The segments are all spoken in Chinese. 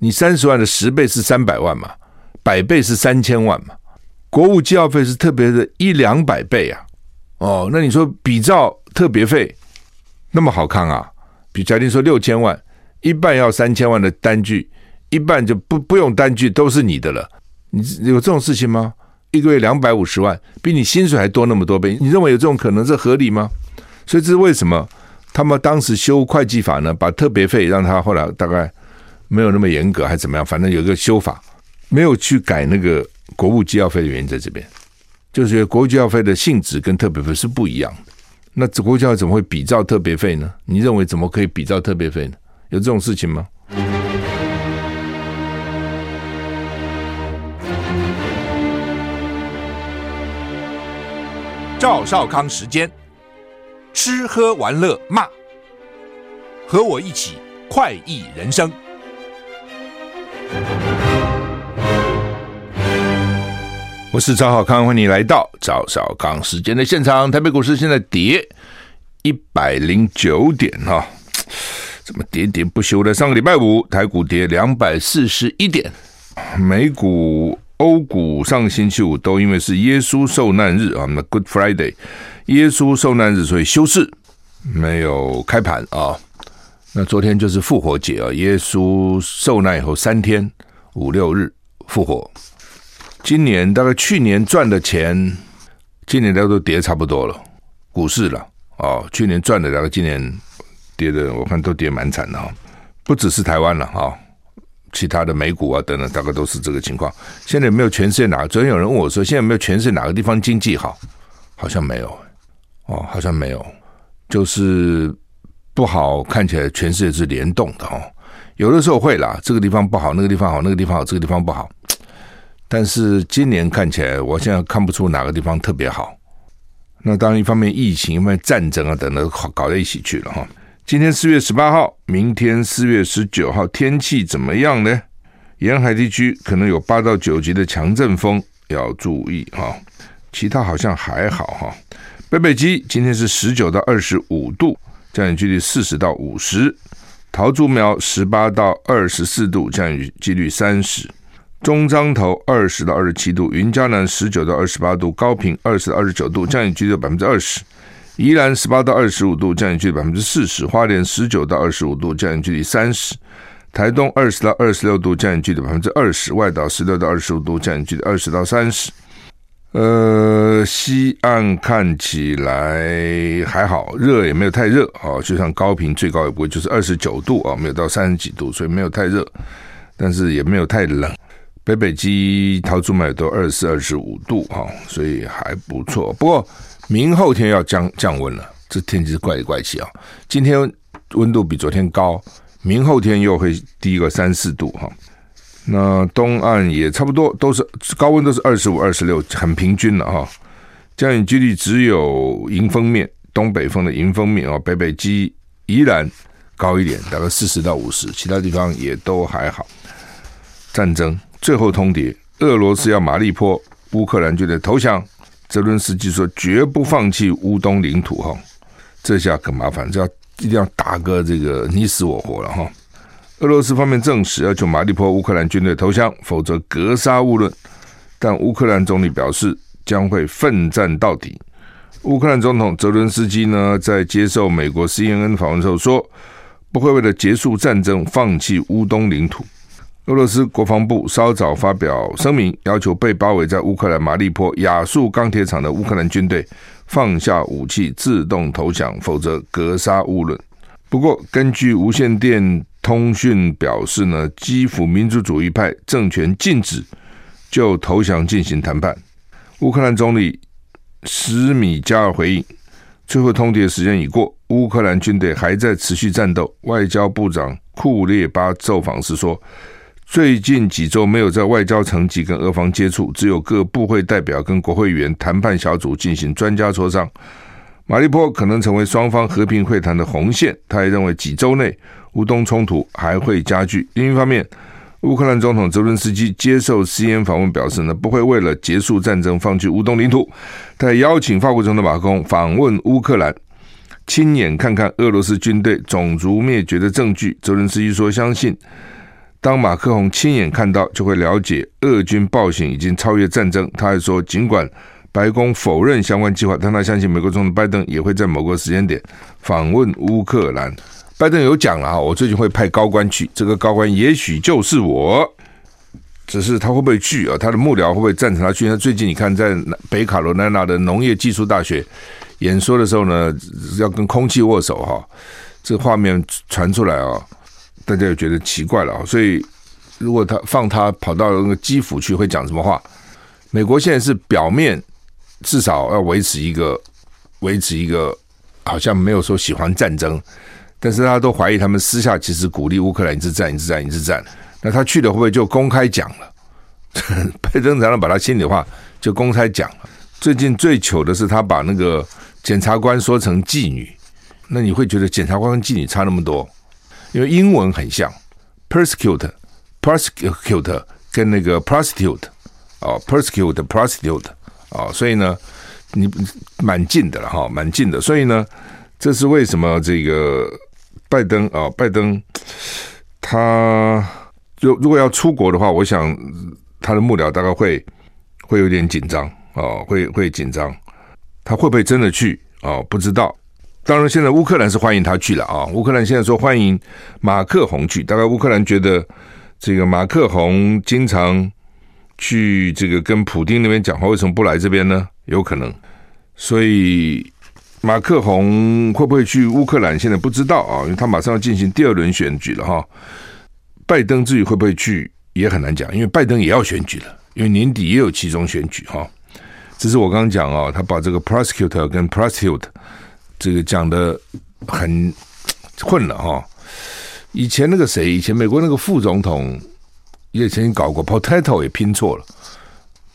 你三十万的十倍是三百万嘛，百倍是三千万嘛。国务机要费是特别的一两百倍啊。哦，那你说比照特别费那么好看啊？比假定说六千万，一半要三千万的单据，一半就不不用单据都是你的了。你有这种事情吗？一个月两百五十万，比你薪水还多那么多倍，你认为有这种可能？这合理吗？所以这是为什么他们当时修会计法呢？把特别费让他后来大概没有那么严格，还怎么样？反正有一个修法，没有去改那个国务机要费的原因在这边，就是国务机要费的性质跟特别费是不一样的。那国务机要怎么会比照特别费呢？你认为怎么可以比照特别费呢？有这种事情吗？赵少康时间，吃喝玩乐骂，和我一起快意人生。我是赵少康，欢迎你来到赵少康时间的现场。台北股市现在跌一百零九点哈，怎么跌跌不休的？上个礼拜五台股跌两百四十一点，美股。欧股上个星期五都因为是耶稣受难日啊，那 Good Friday，耶稣受难日，所以休市，没有开盘啊。那昨天就是复活节啊，耶稣受难以后三天五六日复活。今年大概去年赚的钱，今年大概都跌差不多了，股市了哦。去年赚的，大概今年跌的，我看都跌蛮惨的啊，不只是台湾了啊。其他的美股啊等等，大概都是这个情况。现在有没有全世界哪个？昨天有人问我说，现在没有全世界哪个地方经济好？好像没有，哦，好像没有，就是不好。看起来全世界是联动的哦。有的时候会啦，这个地方不好，那个地方好，那个地方好，这个地方不好。但是今年看起来，我现在看不出哪个地方特别好。那当然，一方面疫情，一方面战争啊等等，搞在一起去了哈。今天四月十八号，明天四月十九号，天气怎么样呢？沿海地区可能有八到九级的强阵风，要注意哈。其他好像还好哈。北北基今天是十九到二十五度，降雨几率四十到五十。桃竹苗十八到二十四度，降雨几率三十。中彰投二十到二十七度，云嘉南十九到二十八度，高屏二十到二十九度，降雨几率百分之二十。宜兰十八到二十五度，降雨几率百分之四十；花莲十九到二十五度，降雨几率三十；台东二十到二十六度，降雨距离百分之二十；外岛十六到二十五度，降雨距离二十到三十。呃，西岸看起来还好，热也没有太热啊，就像高频最高也不会就是二十九度啊，没有到三十几度，所以没有太热，但是也没有太冷。北北基桃竹苗都二十四、二十五度哈，所以还不错。不过。明后天要降降温了，这天气是怪里怪气啊！今天温度比昨天高，明后天又会低个三四度哈。那东岸也差不多，都是高温，都是二十五、二十六，很平均了哈。降雨几率只有迎风面、东北风的迎风面啊，北北基依然高一点，大概四十到五十，其他地方也都还好。战争最后通牒，俄罗斯要马利波，乌克兰就得投降。泽伦斯基说绝不放弃乌东领土哈，这下可麻烦，这要一定要打个这个你死我活了哈。俄罗斯方面证实要求马利波乌克兰军队投降，否则格杀勿论。但乌克兰总理表示将会奋战到底。乌克兰总统泽伦斯基呢，在接受美国 CNN 访问时候说，不会为了结束战争放弃乌东领土。俄罗斯国防部稍早发表声明，要求被包围在乌克兰马利波亚速钢铁厂的乌克兰军队放下武器，自动投降，否则格杀勿论。不过，根据无线电通讯表示呢，基辅民主主义派政权禁止就投降进行谈判。乌克兰总理史米加尔回应：最后通牒时间已过，乌克兰军队还在持续战斗。外交部长库列巴受访时说。最近几周没有在外交层级跟俄方接触，只有各部会代表跟国会议员谈判小组进行专家磋商。马利波可能成为双方和平会谈的红线。他也认为几周内乌东冲突还会加剧。另一方面，乌克兰总统泽伦斯基接受 CNN 访问表示呢，不会为了结束战争放弃乌东领土。他邀请法国总统马克龙访问乌克兰，亲眼看看俄罗斯军队种族灭绝的证据。泽伦斯基说，相信。当马克龙亲眼看到，就会了解俄军暴行已经超越战争。他还说，尽管白宫否认相关计划，但他相信美国总统拜登也会在某个时间点访问乌克兰。拜登有讲了啊，我最近会派高官去，这个高官也许就是我。只是他会不会去啊？他的幕僚会不会赞成他去？他最近你看，在北卡罗来纳的农业技术大学演说的时候呢，要跟空气握手哈，这画面传出来啊。大家也觉得奇怪了啊，所以如果他放他跑到那个基辅去，会讲什么话？美国现在是表面至少要维持一个维持一个，好像没有说喜欢战争，但是大家都怀疑他们私下其实鼓励乌克兰一直战，一直战，一直战。那他去了会不会就公开讲了？拜登才能把他心里话就公开讲了。最近最糗的是他把那个检察官说成妓女，那你会觉得检察官跟妓女差那么多？因为英文很像，persecute，persecute 跟那个 prostitute 哦，persecute，prostitute 哦，所以呢，你蛮近的了哈，蛮近的。所以呢，这是为什么这个拜登啊，拜登他就如果要出国的话，我想他的幕僚大概会会有点紧张哦，会会紧张，他会不会真的去哦？不知道。当然，现在乌克兰是欢迎他去了啊！乌克兰现在说欢迎马克宏去，大概乌克兰觉得这个马克宏经常去这个跟普丁那边讲话，为什么不来这边呢？有可能，所以马克宏会不会去乌克兰，现在不知道啊，因为他马上要进行第二轮选举了哈。拜登至于会不会去，也很难讲，因为拜登也要选举了，因为年底也有其中选举哈。只是我刚刚讲啊，他把这个 prosecutor 跟 prosecute。这个讲的很混了哈，以前那个谁，以前美国那个副总统也曾经搞过，potato 也拼错了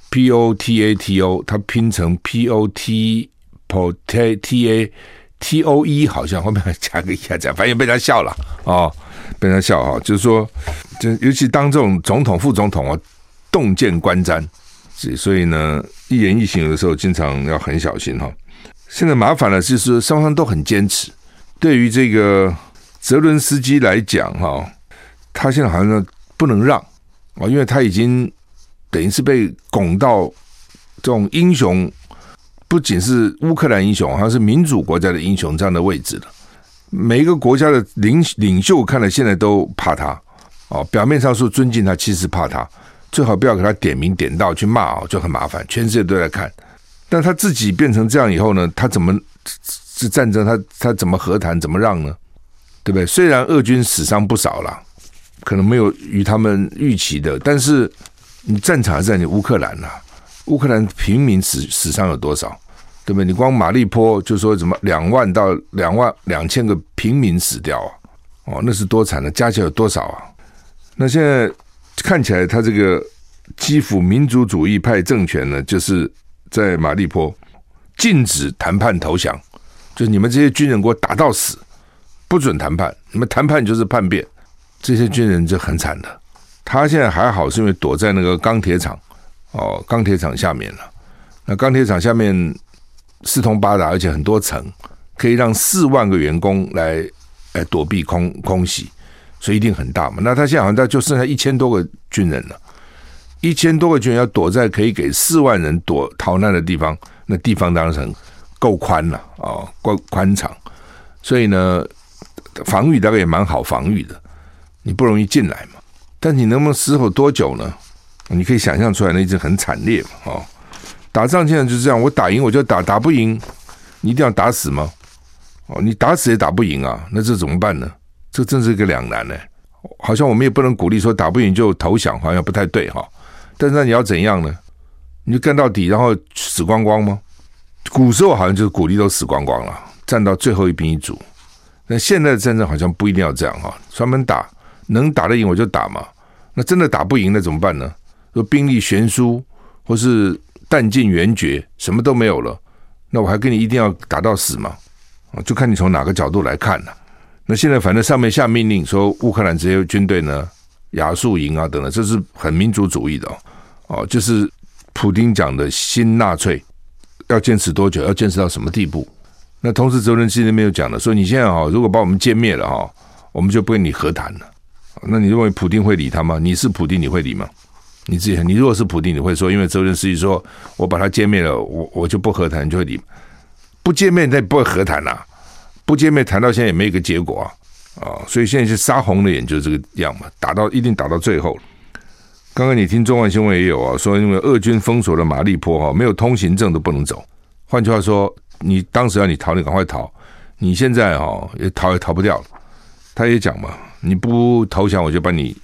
，p o t a t o，他拼成 p o t potato t a t o e，好像后面还加个一下，这样反正被他笑了啊，被他笑哈，就是说，就尤其当这种总统、副总统啊，洞见观瞻，所以呢，一言一行有的时候经常要很小心哈。现在麻烦了，就是双方都很坚持。对于这个泽伦斯基来讲，哈，他现在好像不能让啊，因为他已经等于是被拱到这种英雄，不仅是乌克兰英雄，好像是民主国家的英雄这样的位置了。每一个国家的领领袖看了现在都怕他哦，表面上说尊敬他，其实怕他。最好不要给他点名点到去骂哦，就很麻烦，全世界都在看。但他自己变成这样以后呢？他怎么是战争？他他怎么和谈？怎么让呢？对不对？虽然俄军死伤不少了，可能没有与他们预期的，但是你战场还是在你乌克兰呐、乌克兰平民死死伤有多少？对不对？你光马利坡就说什么两万到两万两千个平民死掉啊！哦，那是多惨的，加起来有多少啊？那现在看起来，他这个基辅民族主义派政权呢，就是。在马利坡禁止谈判投降，就你们这些军人给我打到死，不准谈判。你们谈判就是叛变，这些军人就很惨的。他现在还好，是因为躲在那个钢铁厂哦，钢铁厂下面了。那钢铁厂下面四通八达，而且很多层，可以让四万个员工来来躲避空空袭，所以一定很大嘛。那他现在好像就剩下一千多个军人了。一千多个军人要躲在可以给四万人躲逃难的地方，那地方当然很够宽了啊，够宽敞，所以呢，防御大概也蛮好防御的，你不容易进来嘛。但你能不能死守多久呢？你可以想象出来，那一直很惨烈嘛。哦，打仗现在就是这样，我打赢我就打，打不赢你一定要打死吗？哦，你打死也打不赢啊，那这怎么办呢？这真是一个两难呢。好像我们也不能鼓励说打不赢就投降，好像不太对哈。但是那你要怎样呢？你就干到底，然后死光光吗？古时候好像就是鼓励都死光光了，战到最后一兵一卒。那现在的战争好像不一定要这样哈，专门打，能打得赢我就打嘛。那真的打不赢那怎么办呢？说兵力悬殊，或是弹尽援绝，什么都没有了，那我还跟你一定要打到死吗？啊，就看你从哪个角度来看了。那现在反正上面下命令说，乌克兰这些军队呢，亚速营啊，等等，这是很民族主义的哦，哦，就是普丁讲的新纳粹，要坚持多久？要坚持到什么地步？那同时泽伦斯基那边又讲了，说你现在啊，如果把我们歼灭了哈，我们就不跟你和谈了，那你认为普丁会理他吗？你是普丁，你会理吗？你自己，你如果是普丁，你会说，因为泽连斯基说我把他歼灭了，我我就不和谈，就会理？不见面，那不会和谈呐、不见面，谈到现在也没一个结果啊！啊、所以现在是杀红了眼，就是这个样嘛，打到一定打到最后。刚刚你听中央新闻也有啊，说因为俄军封锁了马利坡哈，没有通行证都不能走。换句话说，你当时要你逃，你赶快逃。你现在哈也逃也逃不掉了。他也讲嘛，你不投降，我就把你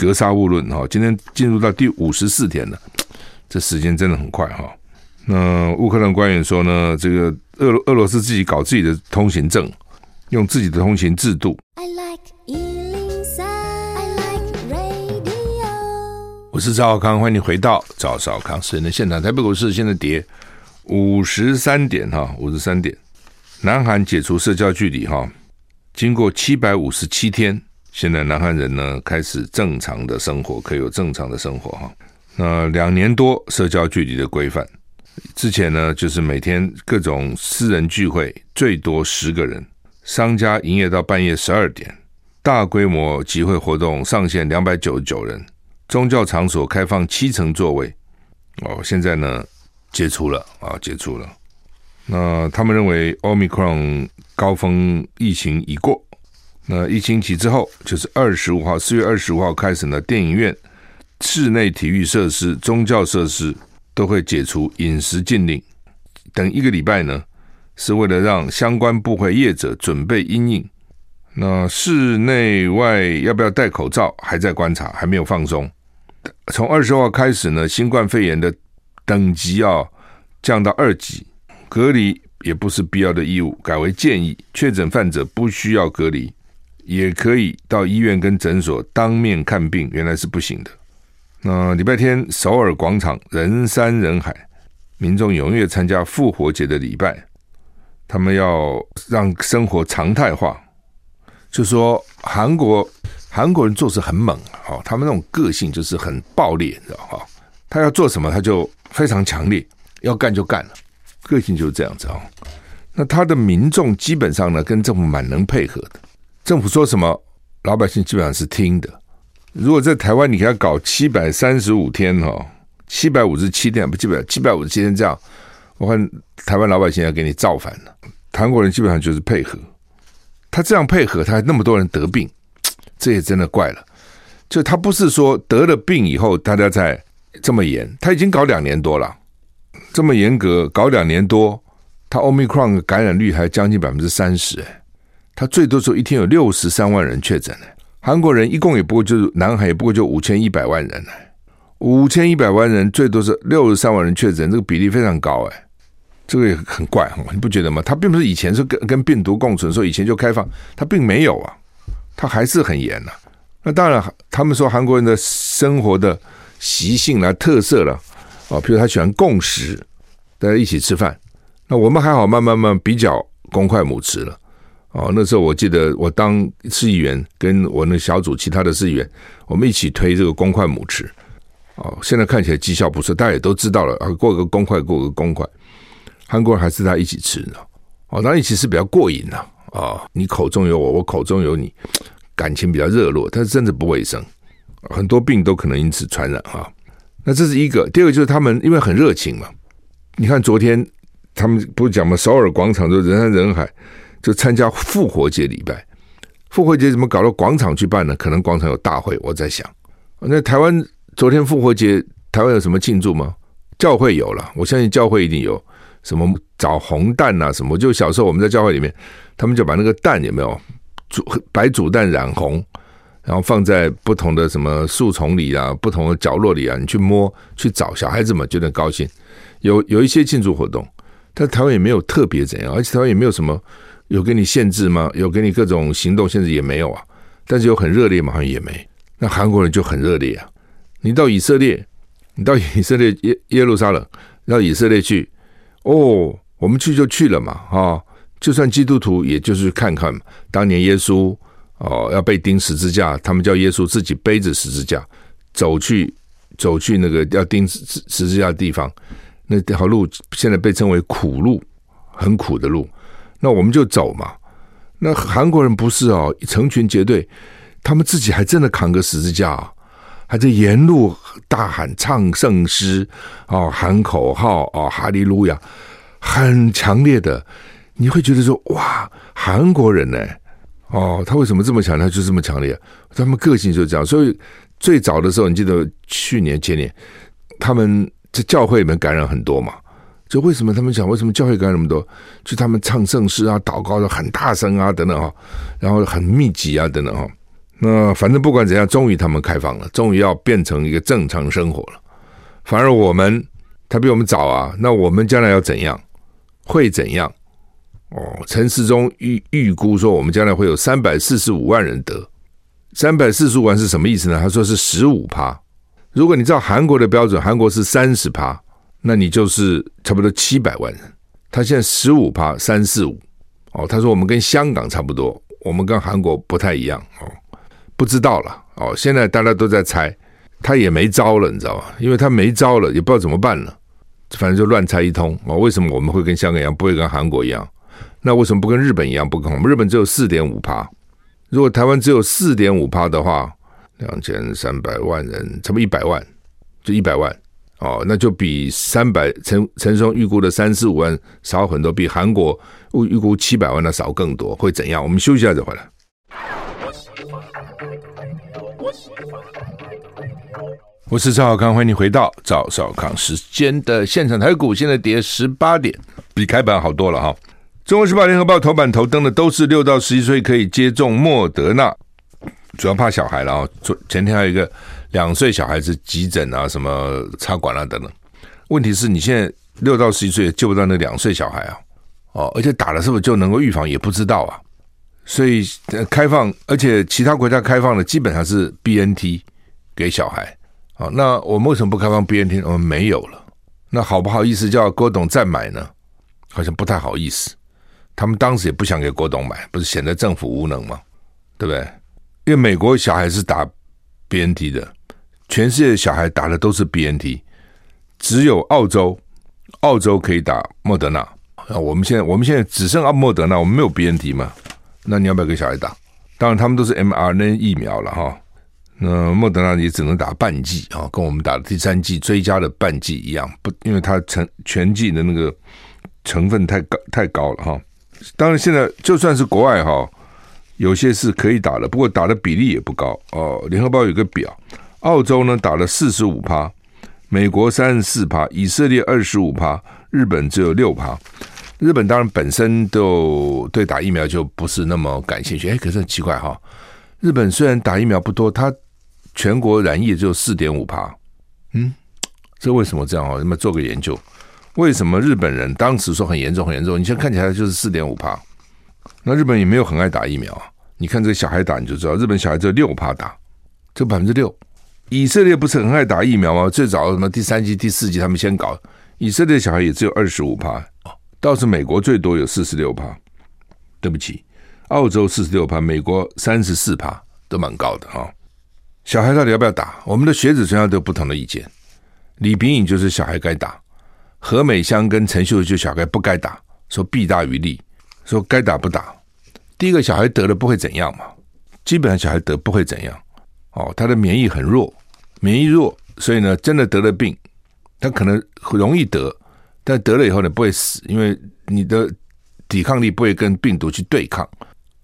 格杀勿论哈。今天进入到第五十四天了，这时间真的很快哈。那乌克兰官员说呢，这个俄俄罗斯自己搞自己的通行证，用自己的通行制度。I like 103, I like radio。我是赵少康，欢迎你回到赵少康私人的现场。台北股市现在跌五十三点哈，五十三点。南韩解除社交距离哈，经过七百五十七天，现在南韩人呢开始正常的生活，可以有正常的生活哈。那两年多社交距离的规范。之前呢，就是每天各种私人聚会最多十个人，商家营业到半夜十二点，大规模集会活动上限两百九十九人，宗教场所开放七成座位。哦，现在呢解除了啊，解除了。那他们认为 Omicron 高峰疫情已过，那一星期之后，就是二十五号，四月二十五号开始呢，电影院、室内体育设施、宗教设施。都会解除饮食禁令，等一个礼拜呢，是为了让相关部会业者准备因应。那室内外要不要戴口罩，还在观察，还没有放松。从二十号开始呢，新冠肺炎的等级要降到二级，隔离也不是必要的义务，改为建议。确诊患者不需要隔离，也可以到医院跟诊所当面看病，原来是不行的。那礼拜天，首尔广场人山人海，民众踊跃参加复活节的礼拜。他们要让生活常态化，就说韩国韩国人做事很猛啊，他们那种个性就是很暴烈，你知道哈？他要做什么，他就非常强烈，要干就干了，个性就是这样子啊。那他的民众基本上呢，跟政府蛮能配合的，政府说什么，老百姓基本上是听的。如果在台湾，你给他搞七百三十五天哈，七百五十七天不基本七百五十七天这样，我看台湾老百姓要给你造反了。韩国人基本上就是配合，他这样配合，他那么多人得病，这也真的怪了。就他不是说得了病以后大家才这么严，他已经搞两年多了，这么严格搞两年多，他 Omicron 感染率还将近百分之三十哎，他最多时候一天有六十三万人确诊哎。韩国人一共也不过就是南海也不过就五千一百万人呢，五千一百万人最多是六十三万人确诊，这个比例非常高哎，这个也很怪哈，你不觉得吗？他并不是以前是跟跟病毒共存，说以前就开放，他并没有啊，他还是很严呐。那当然，他们说韩国人的生活的习性啦、特色了啊，比如他喜欢共食，大家一起吃饭。那我们还好，慢慢慢比较公筷母匙了。哦，那时候我记得我当市议员，跟我那小组其他的市议员，我们一起推这个公筷母匙。哦，现在看起来绩效不错，大家也都知道了啊，过个公筷，过个公筷。韩国人还是他一起吃呢。哦，当然一起吃比较过瘾呐。啊，你口中有我，我口中有你，感情比较热络，但是真的不卫生，很多病都可能因此传染哈。那这是一个，第二个就是他们因为很热情嘛。你看昨天他们不是讲嘛，首尔广场都人山人海。就参加复活节礼拜，复活节怎么搞到广场去办呢？可能广场有大会。我在想，那台湾昨天复活节，台湾有什么庆祝吗？教会有了，我相信教会一定有什么找红蛋啊什么。就小时候我们在教会里面，他们就把那个蛋有没有煮白煮蛋染红，然后放在不同的什么树丛里啊，不同的角落里啊，你去摸去找，小孩子们觉得高兴。有有一些庆祝活动，但台湾也没有特别怎样，而且台湾也没有什么。有给你限制吗？有给你各种行动限制也没有啊。但是有很热烈吗？好像也没。那韩国人就很热烈啊。你到以色列，你到以色列耶耶路撒冷，到以色列去，哦，我们去就去了嘛，啊、哦，就算基督徒，也就是看看嘛。当年耶稣哦要被钉十字架，他们叫耶稣自己背着十字架走去走去那个要钉十十字架的地方，那条路现在被称为苦路，很苦的路。那我们就走嘛。那韩国人不是哦，成群结队，他们自己还真的扛个十字架，还在沿路大喊唱圣诗哦，喊口号哦，哈利路亚，很强烈的，你会觉得说哇，韩国人呢？哦，他为什么这么强？他就这么强烈，他们个性就是这样。所以最早的时候，你记得去年前年，他们在教会里面感染很多嘛？就为什么他们讲为什么教会感染那么多？就他们唱圣诗啊，祷告的很大声啊，等等哈，然后很密集啊，等等哈。那反正不管怎样，终于他们开放了，终于要变成一个正常生活了。反而我们他比我们早啊，那我们将来要怎样？会怎样？哦，陈世忠预预估说，我们将来会有三百四十五万人得，三百四十五万是什么意思呢？他说是十五趴。如果你照韩国的标准，韩国是三十趴，那你就是差不多七百万人。他现在十五趴，三四五。哦，他说我们跟香港差不多，我们跟韩国不太一样。哦，不知道了。哦，现在大家都在猜，他也没招了，你知道吧？因为他没招了，也不知道怎么办了，反正就乱猜一通。哦，为什么我们会跟香港一样，不会跟韩国一样？那为什么不跟日本一样？不跟我们日本只有四点五趴，如果台湾只有四点五趴的话，两千三百万人，差不多一百万，就一百万哦，那就比三百陈陈松预估的三四五万少很多，比韩国预估七百万的少更多，会怎样？我们休息一下再回来。我是赵少康，欢迎你回到赵少康时间的现场。台股现在跌十八点，比开盘好多了哈。中国时报、联合报头版头登的都是六到十一岁可以接种莫德纳，主要怕小孩了啊。昨前天还有一个两岁小孩子急诊啊，什么插管啊等等。问题是你现在六到十一岁也救不到那两岁小孩啊，哦，而且打了是不是就能够预防也不知道啊。所以开放，而且其他国家开放的基本上是 BNT 给小孩啊。那我们为什么不开放 BNT？我们没有了，那好不好意思叫郭董再买呢？好像不太好意思。他们当时也不想给郭董买，不是显得政府无能吗？对不对？因为美国小孩是打 BNT 的，全世界小孩打的都是 BNT，只有澳洲，澳洲可以打莫德纳。啊，我们现在我们现在只剩阿莫德纳，我们没有 BNT 嘛？那你要不要给小孩打？当然，他们都是 mRNA 疫苗了哈。那莫德纳也只能打半剂啊，跟我们打的第三剂追加的半剂一样，不，因为它成全剂的那个成分太高太高了哈。当然，现在就算是国外哈，有些是可以打的，不过打的比例也不高哦。联合报有个表，澳洲呢打了四十五趴，美国三十四趴，以色列二十五趴，日本只有六趴。日本当然本身都对打疫苗就不是那么感兴趣。哎，可是很奇怪哈，日本虽然打疫苗不多，它全国染疫也只有四点五趴。嗯，这为什么这样啊？那么做个研究。为什么日本人当时说很严重很严重？你现在看起来就是四点五趴，那日本也没有很爱打疫苗。你看这个小孩打你就知道，日本小孩只有六趴打，这百分之六。以色列不是很爱打疫苗吗？最早什么第三季、第四季他们先搞，以色列小孩也只有二十五趴，倒是美国最多有四十六趴。对不起，澳洲四十六趴，美国三十四趴，都蛮高的哈。小孩到底要不要打？我们的学者专家都有不同的意见。李秉颖就是小孩该打。何美香跟陈秀就小孩不该打，说弊大于利，说该打不打。第一个小孩得了不会怎样嘛？基本上小孩得不会怎样哦，他的免疫很弱，免疫弱，所以呢，真的得了病，他可能容易得，但得了以后呢不会死，因为你的抵抗力不会跟病毒去对抗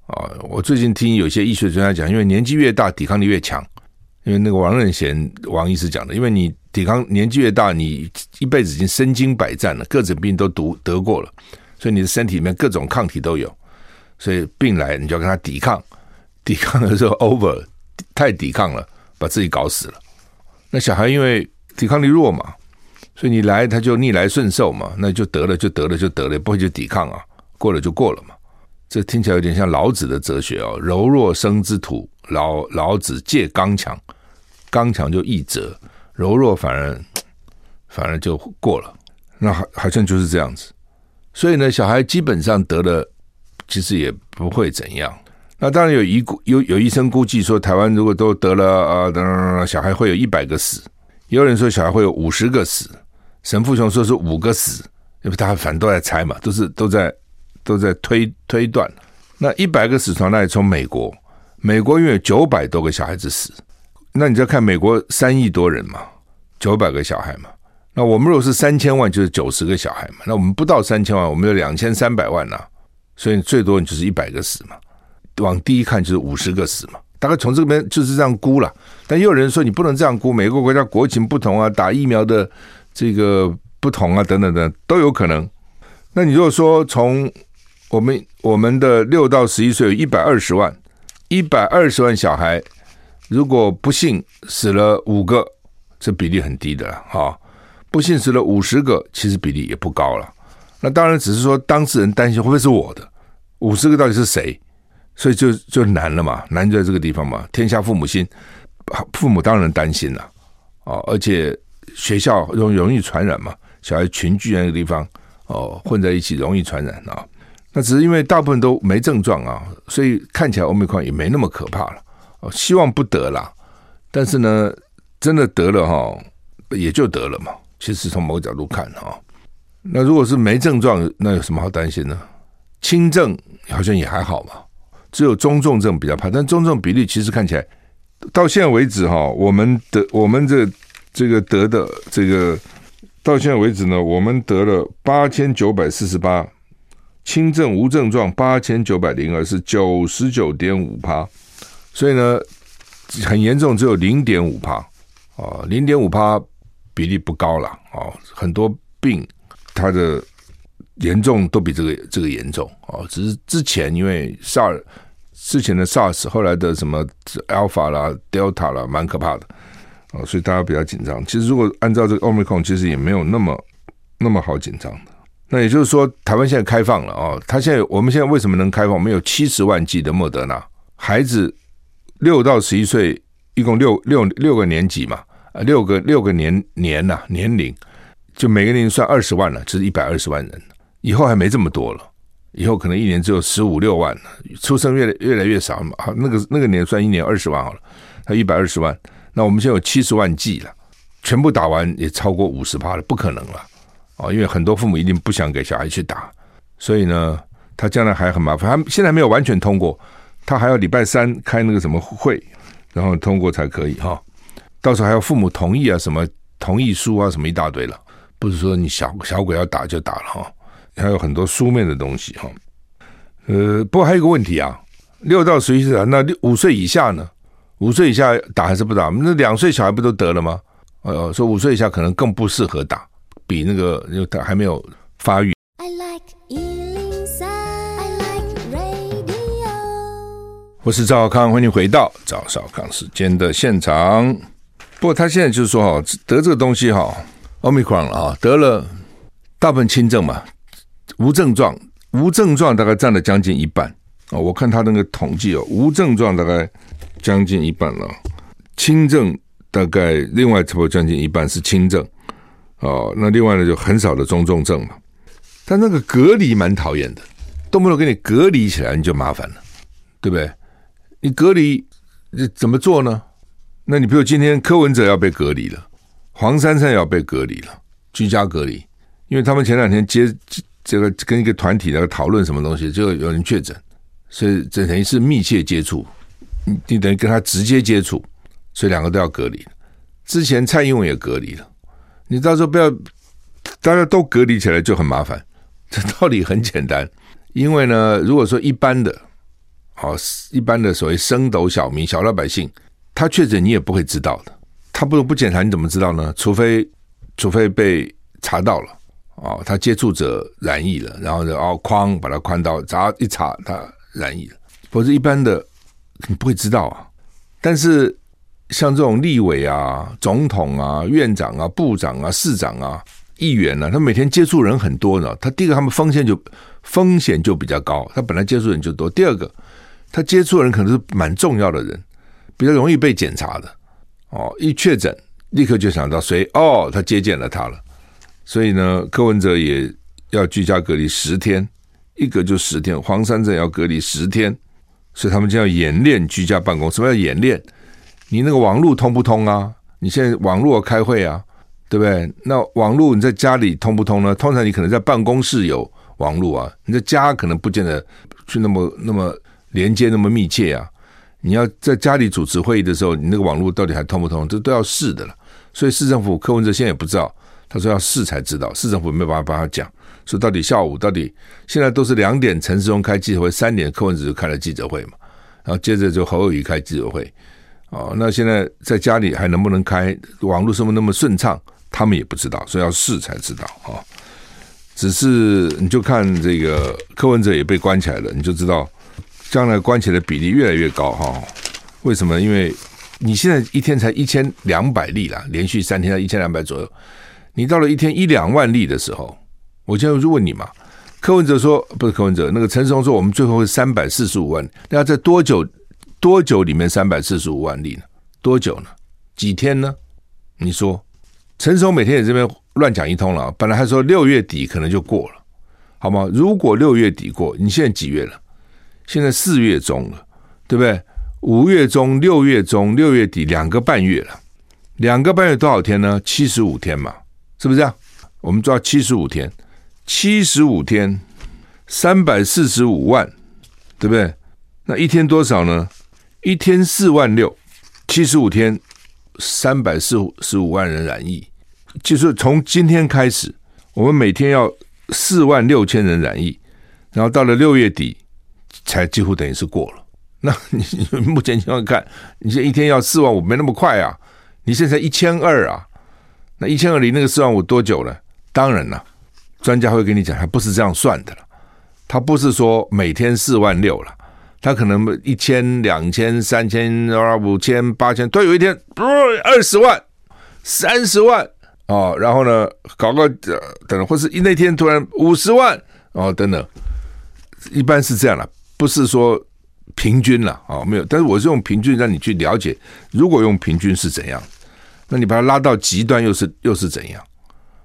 啊。我最近听有些医学专家讲，因为年纪越大，抵抗力越强。因为那个王任贤王医师讲的，因为你抵抗年纪越大，你一辈子已经身经百战了，各种病都得得过了，所以你的身体里面各种抗体都有，所以病来你就要跟他抵抗，抵抗的时候 over 太抵抗了，把自己搞死了。那小孩因为抵抗力弱嘛，所以你来他就逆来顺受嘛，那就得了就得了就得了，不会去抵抗啊，过了就过了嘛。这听起来有点像老子的哲学哦，柔弱生之土，老老子借刚强。刚强就易折，柔弱反而反而就过了，那好好像就是这样子。所以呢，小孩基本上得了，其实也不会怎样。那当然有医估有有医生估计说，台湾如果都得了啊，等等，小孩会有一百个死，也有人说小孩会有五十个死。沈富雄说是五个死，因为大家反正都在猜嘛，都是都在都在推推断。那一百个死从哪里？从美国。美国因为有九百多个小孩子死，那你就看美国三亿多人嘛，九百个小孩嘛。那我们如果是三千万，就是九十个小孩嘛。那我们不到三千万，我们有两千三百万呐、啊，所以最多你就是一百个死嘛。往低一看就是五十个死嘛。大概从这边就是这样估了。但也有人说你不能这样估，每个国家国情不同啊，打疫苗的这个不同啊，等等等都有可能。那你如果说从我们我们的六到十一岁有一百二十万，一百二十万小孩，如果不幸死了五个，这比例很低的哈。不幸死了五十个，其实比例也不高了。那当然只是说当事人担心会不会是我的五十个到底是谁，所以就就难了嘛，难就在这个地方嘛。天下父母心，父母当然担心了啊，而且学校容容易传染嘛，小孩群聚那个地方哦，混在一起容易传染啊。那只是因为大部分都没症状啊，所以看起来欧米克也没那么可怕了。哦，希望不得了，但是呢，真的得了哈，也就得了嘛。其实从某个角度看哈，那如果是没症状，那有什么好担心呢？轻症好像也还好嘛，只有中重症比较怕。但中重比例其实看起来到现在为止哈，我们的我们这这个得的这个到现在为止呢，我们得了八千九百四十八。轻症无症状八千九百零二是九十九点五趴，所以呢，很严重只有零点五趴啊，零点五趴比例不高了啊，很多病它的严重都比这个这个严重啊，只是之前因为 SARS 之前的 SARS 后来的什么 Alpha 啦 Delta 啦蛮可怕的啊，所以大家比较紧张。其实如果按照这个 Omicron，其实也没有那么那么好紧张的。那也就是说，台湾现在开放了哦。他现在，我们现在为什么能开放？我们有七十万剂的莫德纳，孩子六到十一岁，一共六六六个年级嘛，啊，六个六个年年呐、年龄，就每个年龄算二十万了，就是一百二十万人。以后还没这么多了，以后可能一年只有十五六万了，出生越来越来越少嘛。好，那个那个年算一年二十万好了，他一百二十万，那我们现在有七十万剂了，全部打完也超过五十趴了，不可能了。哦，因为很多父母一定不想给小孩去打，所以呢，他将来还很麻烦。他现在没有完全通过，他还要礼拜三开那个什么会，然后通过才可以哈。到时候还要父母同意啊，什么同意书啊，什么一大堆了。不是说你小小鬼要打就打了哈，还有很多书面的东西哈。呃，不过还有一个问题啊，六到十一岁啊，那六五岁以下呢？五岁以下打还是不打？那两岁小孩不都得了吗？呃，说五岁以下可能更不适合打。比那个，因为他还没有发育。I like 103, I like radio。我是赵少康，欢迎回到赵少康时间的现场。不过他现在就是说哈，得这个东西哈，Omicron 了啊，得了大部分轻症嘛，无症状，无症状大概占了将近一半啊。我看他那个统计哦，无症状大概将近一半了，轻症大概另外差不多将近一半是轻症。哦，那另外呢，就很少的中重症嘛。但那个隔离蛮讨厌的，动不动给你隔离起来，你就麻烦了，对不对？你隔离你怎么做呢？那你比如今天柯文哲要被隔离了，黄珊珊也要被隔离了，居家隔离，因为他们前两天接这个跟一个团体在讨论什么东西，就有人确诊，所以这等于是密切接触，你等于跟他直接接触，所以两个都要隔离。之前蔡英文也隔离了。你到时候不要，大家都隔离起来就很麻烦。这道理很简单，因为呢，如果说一般的，好一般的所谓升斗小民、小老百姓，他确诊你也不会知道的。他不不检查你怎么知道呢？除非除非被查到了，哦，他接触者染疫了，然后就哦框把他框到，查一查他染疫了，否则一般的你不会知道啊。但是。像这种立委啊、总统啊、院长啊、部长啊、市长啊、议员啊，他每天接触人很多呢。他第一个，他们风险就风险就比较高，他本来接触人就多。第二个，他接触的人可能是蛮重要的人，比较容易被检查的。哦，一确诊，立刻就想到谁？哦，他接见了他了。所以呢，柯文哲也要居家隔离十天，一隔就十天。黄山镇要隔离十天，所以他们就要演练居家办公。什么叫演练？你那个网络通不通啊？你现在网络开会啊，对不对？那网络你在家里通不通呢？通常你可能在办公室有网络啊，你在家可能不见得去那么那么连接那么密切啊。你要在家里主持会议的时候，你那个网络到底还通不通？这都要试的了。所以市政府柯文哲现在也不知道，他说要试才知道。市政府没有办法帮他讲，说到底下午到底现在都是两点，陈时中开记者会，三点柯文哲就开了记者会嘛，然后接着就侯友宜开记者会。哦，那现在在家里还能不能开网络？是不是那么顺畅？他们也不知道，所以要试才知道啊。哦只是你就看这个柯文哲也被关起来了，你就知道将来关起来的比例越来越高哈。为什么？因为你现在一天才一千两百例啦，连续三天才一千两百左右。你到了一天一两万例的时候，我现在就问你嘛，柯文哲说不是柯文哲，那个陈时中说我们最后会三百四十五万，那要在多久多久里面三百四十五万例呢？多久呢？几天呢？你说陈时中每天也这边。乱讲一通了，本来还说六月底可能就过了，好吗？如果六月底过，你现在几月了？现在四月中了，对不对？五月中、六月中、六月底两个半月了，两个半月多少天呢？七十五天嘛，是不是这样？我们抓七十五天，七十五天，三百四十五万，对不对？那一天多少呢？一天四万六，七十五天，三百四十五万人染疫。就是从今天开始，我们每天要四万六千人染疫，然后到了六月底才几乎等于是过了。那你目前情况看，你现在一天要四万五，没那么快啊！你现在一千二啊，那一千二离那个四万五多久了？当然了，专家会跟你讲，他不是这样算的了。他不是说每天四万六了，他可能一千、两千、三千、五千、八千，都有一天不二十万、三十万。哦，然后呢，搞个等等，或是一那天突然五十万哦，等等，一般是这样了，不是说平均了啊，没有。但是我是用平均让你去了解，如果用平均是怎样，那你把它拉到极端又是又是怎样？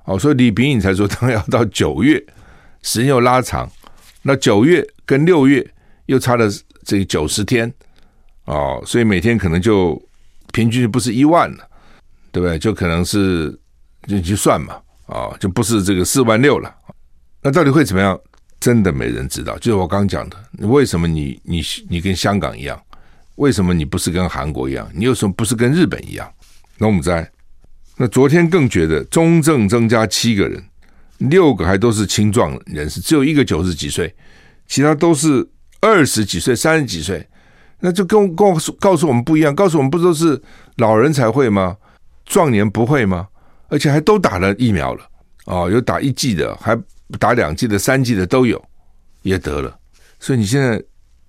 哦，所以李秉颖才说，当然要到九月，时间又拉长，那九月跟六月又差了这九十天哦，所以每天可能就平均不是一万了，对不对？就可能是。就去算嘛，啊，就不是这个四万六了。那到底会怎么样？真的没人知道。就是我刚讲的，为什么你你你跟香港一样？为什么你不是跟韩国一样？你为什么不是跟日本一样？那我们在那昨天更觉得中正增加七个人，六个还都是青壮人士，只有一个九十几岁，其他都是二十几岁、三十几岁。那就跟告诉告诉我们不一样，告诉我们不都是老人才会吗？壮年不会吗？而且还都打了疫苗了，哦，有打一剂的，还打两剂的、三剂的都有，也得了。所以你现在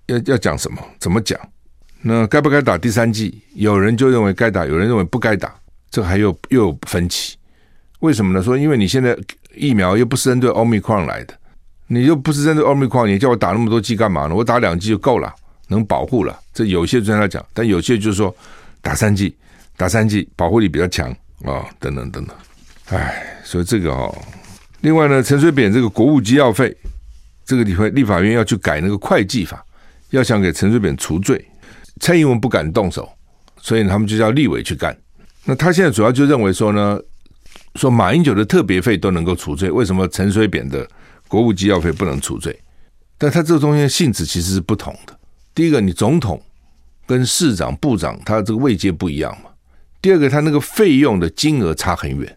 要要讲什么？怎么讲？那该不该打第三剂？有人就认为该打，有人认为不该打，这还有又有分歧。为什么呢？说因为你现在疫苗又不是针对 Omicron 来的，你又不是针对 Omicron，你叫我打那么多剂干嘛呢？我打两剂就够了，能保护了。这有些专家讲，但有些就是说打三剂，打三剂保护力比较强。啊、哦，等等等等，唉，所以这个哦，另外呢，陈水扁这个国务机要费，这个立法立法院要去改那个会计法，要想给陈水扁除罪，蔡英文不敢动手，所以他们就叫立委去干。那他现在主要就认为说呢，说马英九的特别费都能够除罪，为什么陈水扁的国务机要费不能除罪？但他这个东西性质其实是不同的。第一个，你总统跟市长、部长，他这个位阶不一样嘛。第二个，他那个费用的金额差很远，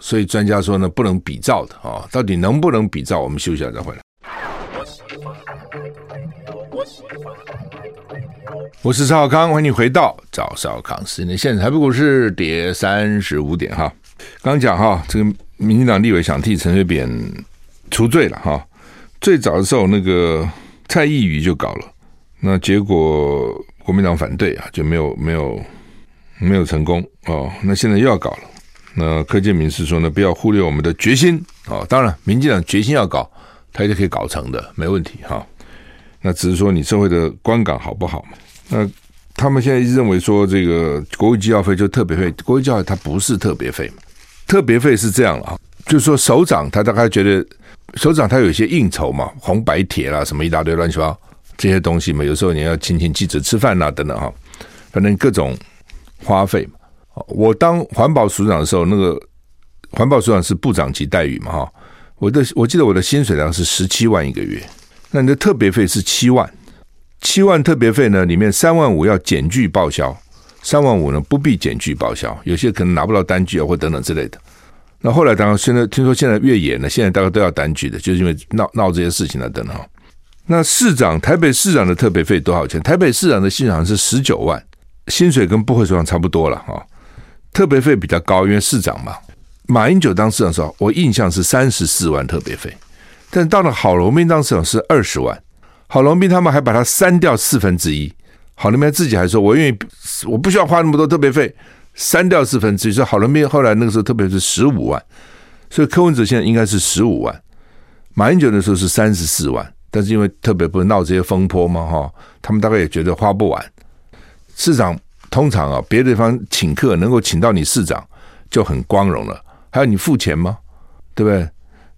所以专家说呢，不能比照的啊。到底能不能比照？我们休息一下再回来。我是邵康，欢迎你回到早邵康时间。现在台北股市跌三十五点哈。刚讲哈，这个民进党立委想替陈水扁除罪了哈。最早的时候，那个蔡易余就搞了，那结果国民党反对啊，就没有没有。没有成功哦，那现在又要搞了。那柯建铭是说呢，不要忽略我们的决心哦。当然，民进党决心要搞，他就可以搞成的，没问题哈。那只是说你社会的观感好不好嘛？那他们现在认为说，这个国务机要费就特别费，国务机要费它不是特别费嘛？特别费是这样啊，就是说首长他大概觉得首长他有一些应酬嘛，红白帖啦，什么一大堆乱七八糟这些东西嘛，有时候你要请请记者吃饭呐、等等哈，反正各种。花费嘛，我当环保署长的时候，那个环保署长是部长级待遇嘛，哈，我的我记得我的薪水量是十七万一个月，那你的特别费是七万，七万特别费呢，里面三万五要减具报销，三万五呢不必减具报销，有些可能拿不到单据啊，或等等之类的。那后来当然现在听说现在越严了，现在大家都要单据的，就是因为闹闹这些事情了等等。那市长台北市长的特别费多少钱？台北市长的薪水好像是十九万，薪水跟部会首长差不多了哈。特别费比较高，因为市长嘛。马英九当市长的时候，我印象是三十四万特别费，但到了郝龙斌当市长是二十万。郝龙斌他们还把它删掉四分之一。郝龙斌自己还说：“我愿意，我不需要花那么多特别费，删掉四分之一。”所以郝龙斌后来那个时候特别是十五万，所以柯文哲现在应该是十五万。马英九的时候是三十四万。但是因为特别不是闹这些风波嘛，哈，他们大概也觉得花不完。市长通常啊，别的地方请客能够请到你市长就很光荣了，还要你付钱吗？对不对？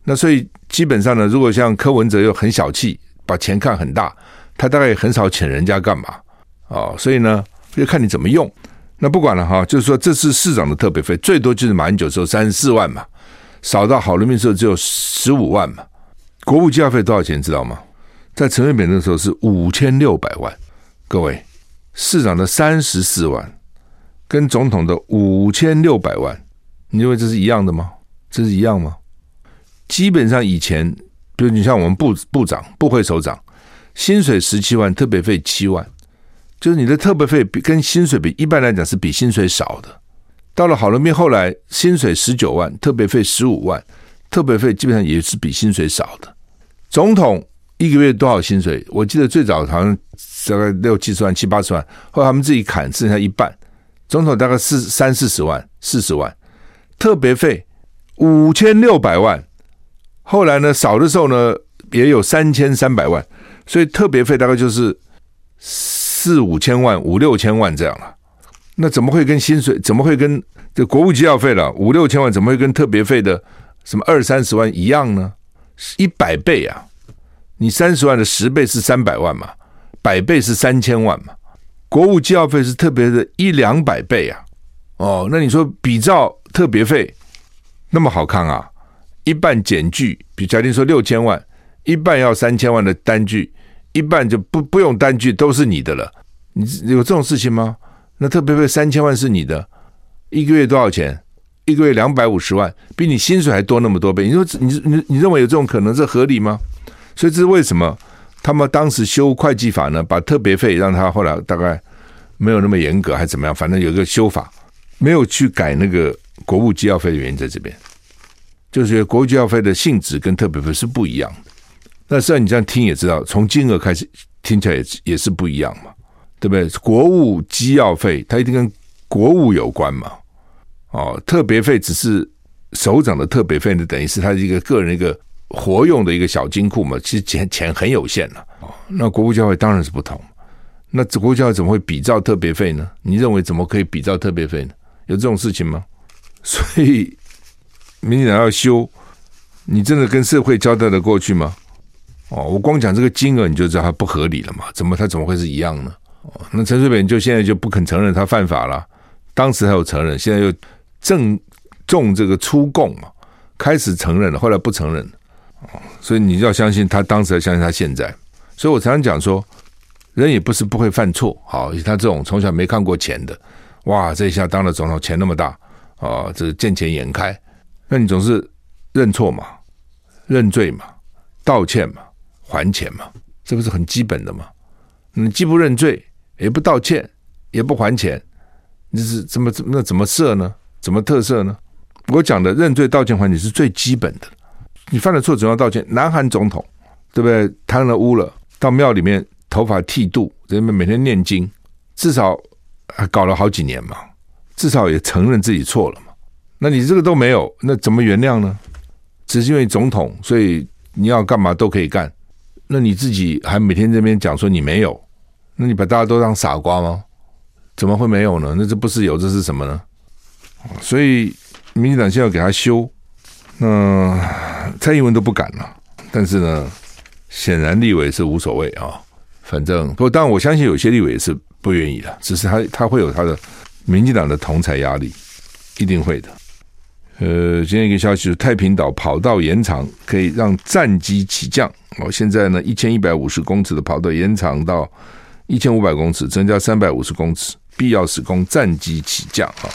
那所以基本上呢，如果像柯文哲又很小气，把钱看很大，他大概也很少请人家干嘛啊？所以呢，就看你怎么用。那不管了哈，就是说这次市长的特别费最多就是马英九时候三十四万嘛，少到郝龙斌时候只有十五万嘛。国务机要费多少钱？知道吗？在陈水扁那时候是五千六百万，各位，市长的三十四万，跟总统的五千六百万，你认为这是一样的吗？这是一样吗？基本上以前，比如你像我们部部长、部会首长，薪水十七万，特别费七万，就是你的特别费比跟薪水比，一般来讲是比薪水少的。到了郝龙斌后来，薪水十九万，特别费十五万，特别费基本上也是比薪水少的。总统。一个月多少薪水？我记得最早好像大概六七十万、七八十万，后来他们自己砍，剩下一半。总统大概四三四十万、四十万，特别费五千六百万。后来呢，少的时候呢也有三千三百万，所以特别费大概就是四五千万、五六千万这样了。那怎么会跟薪水？怎么会跟这国务机要费了五六千万？怎么会跟特别费的什么二三十万一样呢？一百倍啊！你三十万的十倍是三百万嘛，百倍是三千万嘛，国务机要费是特别的一两百倍啊，哦，那你说比照特别费那么好看啊？一半检具，比假定说六千万，一半要三千万的单据，一半就不不用单据都是你的了，你有这种事情吗？那特别费三千万是你的，一个月多少钱？一个月两百五十万，比你薪水还多那么多倍，你说你你你认为有这种可能，这合理吗？所以这是为什么他们当时修会计法呢？把特别费让他后来大概没有那么严格，还是怎么样？反正有一个修法，没有去改那个国务机要费的原因在这边，就是国务机要费的性质跟特别费是不一样的。那虽然你这样听也知道，从金额开始听起来也也是不一样嘛，对不对？国务机要费它一定跟国务有关嘛。哦，特别费只是首长的特别费那，等于是他一个个人一个。活用的一个小金库嘛，其实钱钱很有限了。那国务教会当然是不同。那国务教会怎么会比照特别费呢？你认为怎么可以比照特别费呢？有这种事情吗？所以民进党要修，你真的跟社会交代的过去吗？哦，我光讲这个金额你就知道它不合理了嘛？怎么它怎么会是一样呢？哦，那陈水扁就现在就不肯承认他犯法了，当时还有承认，现在又正中这个出供嘛，开始承认了，后来不承认。哦所以你要相信他当时，要相信他现在。所以我常常讲说，人也不是不会犯错。好，他这种从小没看过钱的，哇，这一下当了总统，钱那么大啊，这见钱眼开。那你总是认错嘛，认罪嘛，道歉嘛，还钱嘛，这不是很基本的嘛？你既不认罪，也不道歉，也不还钱，你是怎么怎么那怎么设呢？怎么特色呢？我讲的认罪、道歉、还钱是最基本的。你犯了错，总要道歉。南韩总统，对不对？贪了污了，到庙里面头发剃度，人们每天念经，至少还搞了好几年嘛，至少也承认自己错了嘛。那你这个都没有，那怎么原谅呢？只是因为总统，所以你要干嘛都可以干。那你自己还每天这边讲说你没有，那你把大家都当傻瓜吗？怎么会没有呢？那这不是有，这是什么呢？所以民进党现在要给他修，那。蔡英文都不敢了，但是呢，显然立委是无所谓啊。反正不过，当然我相信有些立委也是不愿意的，只是他他会有他的民进党的同侪压力，一定会的。呃，今天一个消息是太平岛跑道延长，可以让战机起降。哦，现在呢，一千一百五十公尺的跑道延长到一千五百公尺，增加三百五十公尺，必要时供战机起降啊。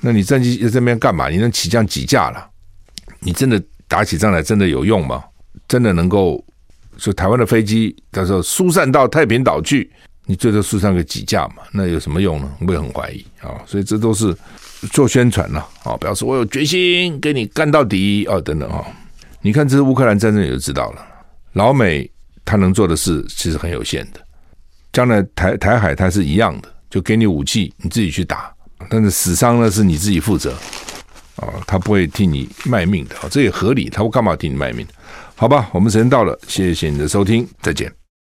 那你战机在这边干嘛？你能起降几架了？你真的打起仗来真的有用吗？真的能够说台湾的飞机到时候疏散到太平岛去？你最多疏散个几架嘛？那有什么用呢？我也很怀疑啊。所以这都是做宣传了啊，表示我有决心跟你干到底哦，等等啊。你看这次乌克兰战争，你就知道了。老美他能做的事其实很有限的。将来台台海它是一样的，就给你武器，你自己去打。但是死伤呢是你自己负责啊，他不会替你卖命的，这也合理。他会干嘛替你卖命？好吧，我们时间到了，谢谢你的收听，再见。